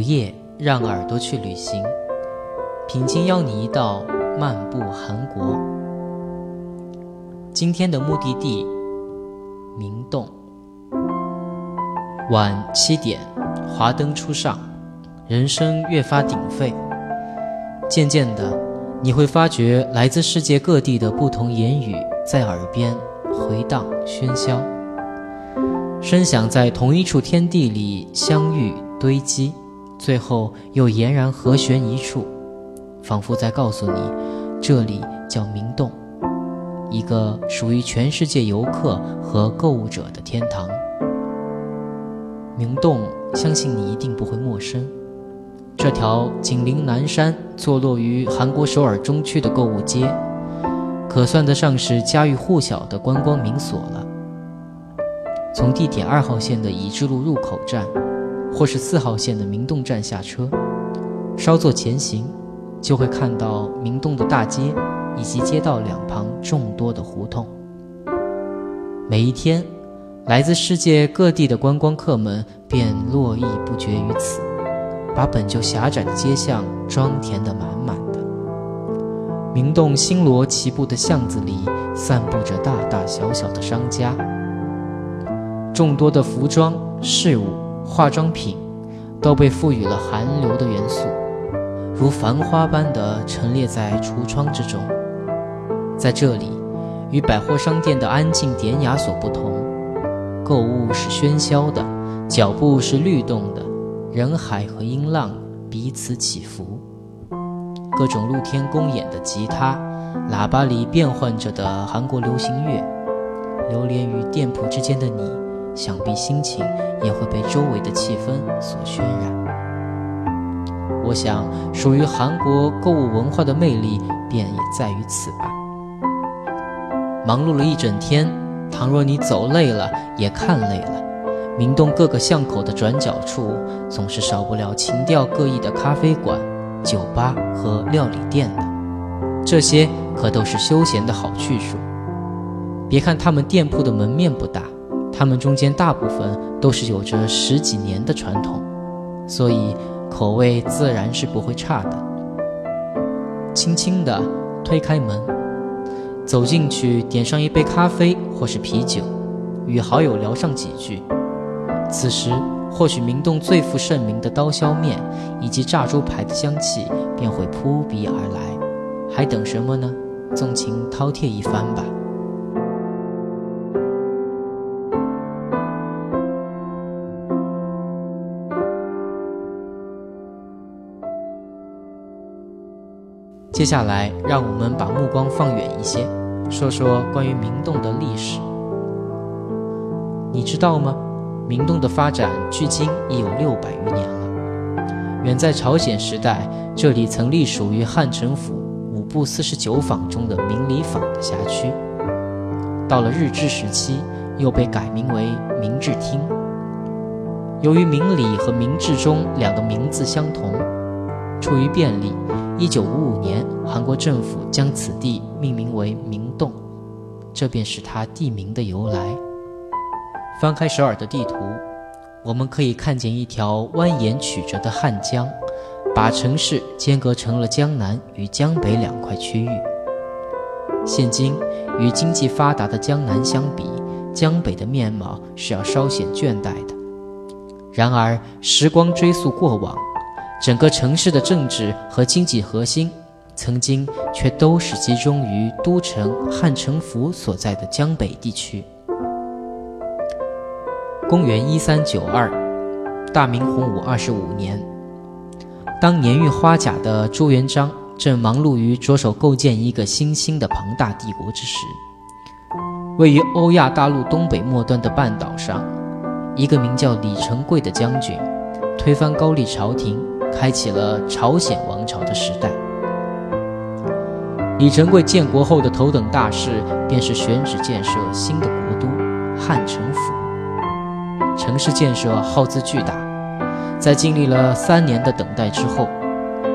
午夜，让耳朵去旅行，品金邀你一道漫步韩国。今天的目的地，明洞。晚七点，华灯初上，人声越发鼎沸。渐渐的，你会发觉来自世界各地的不同言语在耳边回荡喧嚣，声响在同一处天地里相遇堆积。最后又俨然和弦一处，仿佛在告诉你，这里叫明洞，一个属于全世界游客和购物者的天堂。明洞，相信你一定不会陌生。这条紧邻南山、坐落于韩国首尔中区的购物街，可算得上是家喻户晓的观光名所了。从地铁二号线的乙支路入口站。或是四号线的明洞站下车，稍作前行，就会看到明洞的大街以及街道两旁众多的胡同。每一天，来自世界各地的观光客们便络绎不绝于此，把本就狭窄的街巷装填得满满的。明洞星罗棋布的巷子里，散布着大大小小的商家，众多的服装饰物。化妆品都被赋予了韩流的元素，如繁花般的陈列在橱窗之中。在这里，与百货商店的安静典雅所不同，购物是喧嚣的，脚步是律动的，人海和音浪彼此起伏。各种露天公演的吉他，喇叭里变换着的韩国流行乐，流连于店铺之间的你。想必心情也会被周围的气氛所渲染。我想，属于韩国购物文化的魅力便也在于此吧。忙碌了一整天，倘若你走累了，也看累了，明洞各个巷口的转角处，总是少不了情调各异的咖啡馆、酒吧和料理店的。这些可都是休闲的好去处。别看他们店铺的门面不大。他们中间大部分都是有着十几年的传统，所以口味自然是不会差的。轻轻地推开门，走进去，点上一杯咖啡或是啤酒，与好友聊上几句。此时，或许明洞最负盛名的刀削面以及炸猪排的香气便会扑鼻而来。还等什么呢？纵情饕餮一番吧。接下来，让我们把目光放远一些，说说关于明洞的历史。你知道吗？明洞的发展距今已有六百余年了。远在朝鲜时代，这里曾隶属于汉城府五部四十九坊中的明里坊的辖区。到了日治时期，又被改名为明治厅。由于明里和明治中两个名字相同，出于便利。一九五五年，韩国政府将此地命名为明洞，这便是它地名的由来。翻开首尔的地图，我们可以看见一条蜿蜒曲折的汉江，把城市间隔成了江南与江北两块区域。现今，与经济发达的江南相比，江北的面貌是要稍显倦怠的。然而，时光追溯过往。整个城市的政治和经济核心，曾经却都是集中于都城汉城府所在的江北地区。公元一三九二，大明洪武二十五年，当年逾花甲的朱元璋正忙碌于着手构建一个新兴的庞大帝国之时，位于欧亚大陆东北末端的半岛上，一个名叫李成桂的将军，推翻高丽朝廷。开启了朝鲜王朝的时代。李成桂建国后的头等大事，便是选址建设新的国都汉城府。城市建设耗资巨大，在经历了三年的等待之后，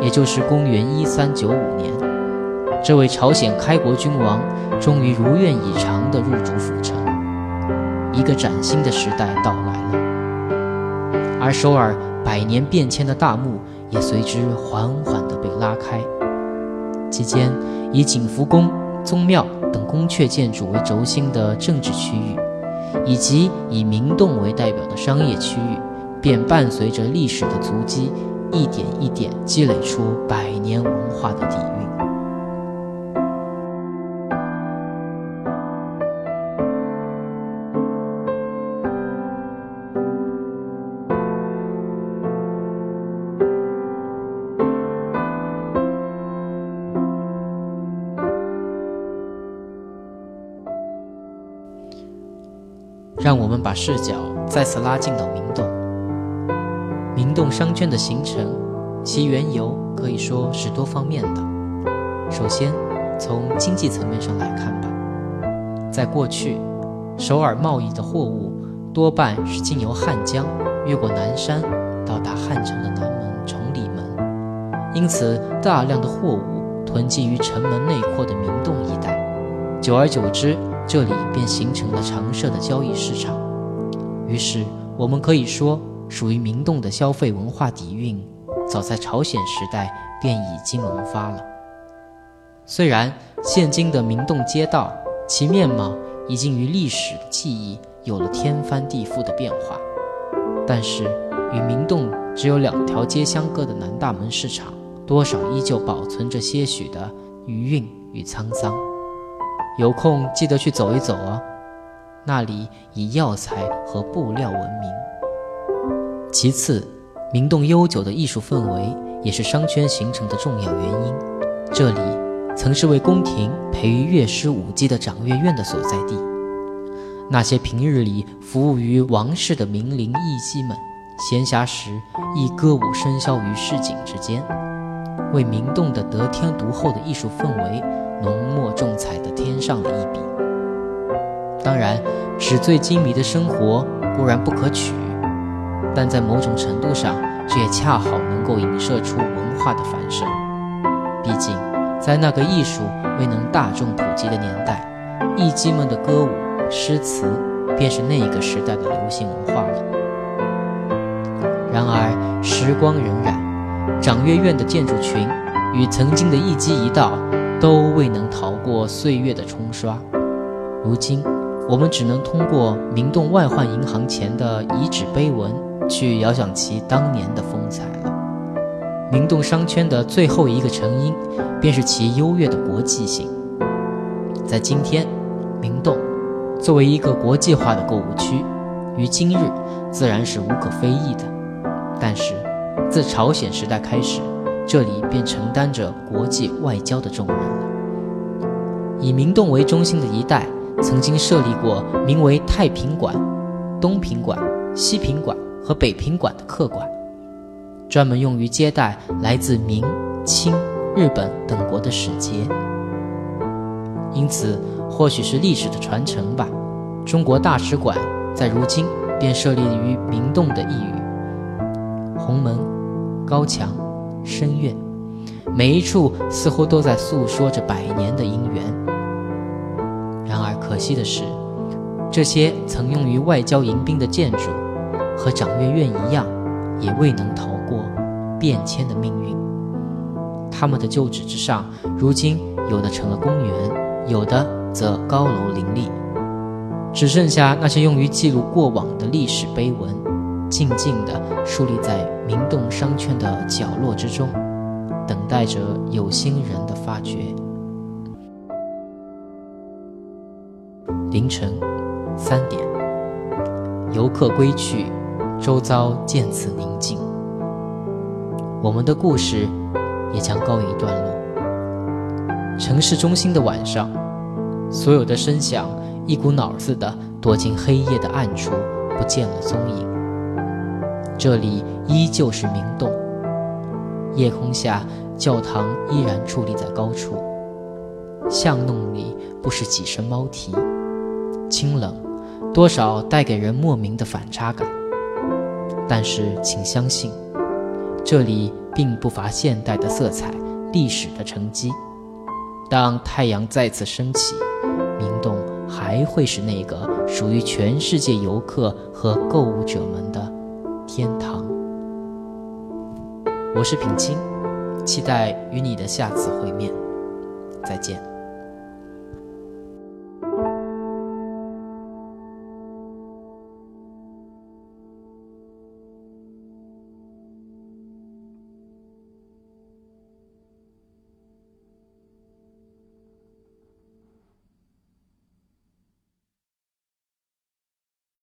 也就是公元一三九五年，这位朝鲜开国君王终于如愿以偿地入主府城，一个崭新的时代到来了。而首尔。百年变迁的大幕也随之缓缓地被拉开。期间，以景福宫、宗庙等宫阙建筑为轴心的政治区域，以及以明洞为代表的商业区域，便伴随着历史的足迹，一点一点积累出百年文化的底蕴。让我们把视角再次拉近到明洞。明洞商圈的形成，其缘由可以说是多方面的。首先，从经济层面上来看吧，在过去，首尔贸易的货物多半是经由汉江越过南山，到达汉城的南门崇礼门，因此大量的货物囤积于城门内廓的明洞一带，久而久之。这里便形成了常设的交易市场，于是我们可以说，属于明洞的消费文化底蕴，早在朝鲜时代便已经萌发了。虽然现今的明洞街道，其面貌已经与历史的记忆有了天翻地覆的变化，但是与明洞只有两条街相隔的南大门市场，多少依旧保存着些许的余韵与沧桑。有空记得去走一走啊，那里以药材和布料闻名。其次，明洞悠久的艺术氛围也是商圈形成的重要原因。这里曾是为宫廷培育乐师舞姬的掌乐院的所在地。那些平日里服务于王室的名伶艺妓们，闲暇时亦歌舞笙箫于市井之间，为明洞的得天独厚的艺术氛围。浓墨重彩的添上了一笔。当然，纸醉金迷的生活固然不可取，但在某种程度上，这也恰好能够影射出文化的繁盛。毕竟，在那个艺术未能大众普及的年代，艺妓们的歌舞、诗词，便是那个时代的流行文化了。然而，时光荏苒，掌乐院的建筑群与曾经的一妓一道。都未能逃过岁月的冲刷。如今，我们只能通过明洞外患银行前的遗址碑文，去遥想其当年的风采了。明洞商圈的最后一个成因，便是其优越的国际性。在今天，明洞作为一个国际化的购物区，于今日自然是无可非议的。但是，自朝鲜时代开始，这里便承担着国际外交的重任了。以明洞为中心的一带，曾经设立过名为太平馆、东平馆、西平馆和北平馆的客馆，专门用于接待来自明、清、日本等国的使节。因此，或许是历史的传承吧，中国大使馆在如今便设立于明洞的一隅，鸿门、高墙。深院，每一处似乎都在诉说着百年的姻缘。然而可惜的是，这些曾用于外交迎宾的建筑，和掌乐院一样，也未能逃过变迁的命运。他们的旧址之上，如今有的成了公园，有的则高楼林立，只剩下那些用于记录过往的历史碑文。静静地竖立在明洞商圈的角落之中，等待着有心人的发掘。凌晨三点，游客归去，周遭渐次宁静，我们的故事也将告一段落。城市中心的晚上，所有的声响一股脑似的躲进黑夜的暗处，不见了踪影。这里依旧是明洞，夜空下，教堂依然矗立在高处。巷弄里不时几声猫啼，清冷，多少带给人莫名的反差感。但是，请相信，这里并不乏现代的色彩，历史的沉积。当太阳再次升起，明洞还会是那个属于全世界游客和购物者们的。天堂。我是品清期待与你的下次会面。再见。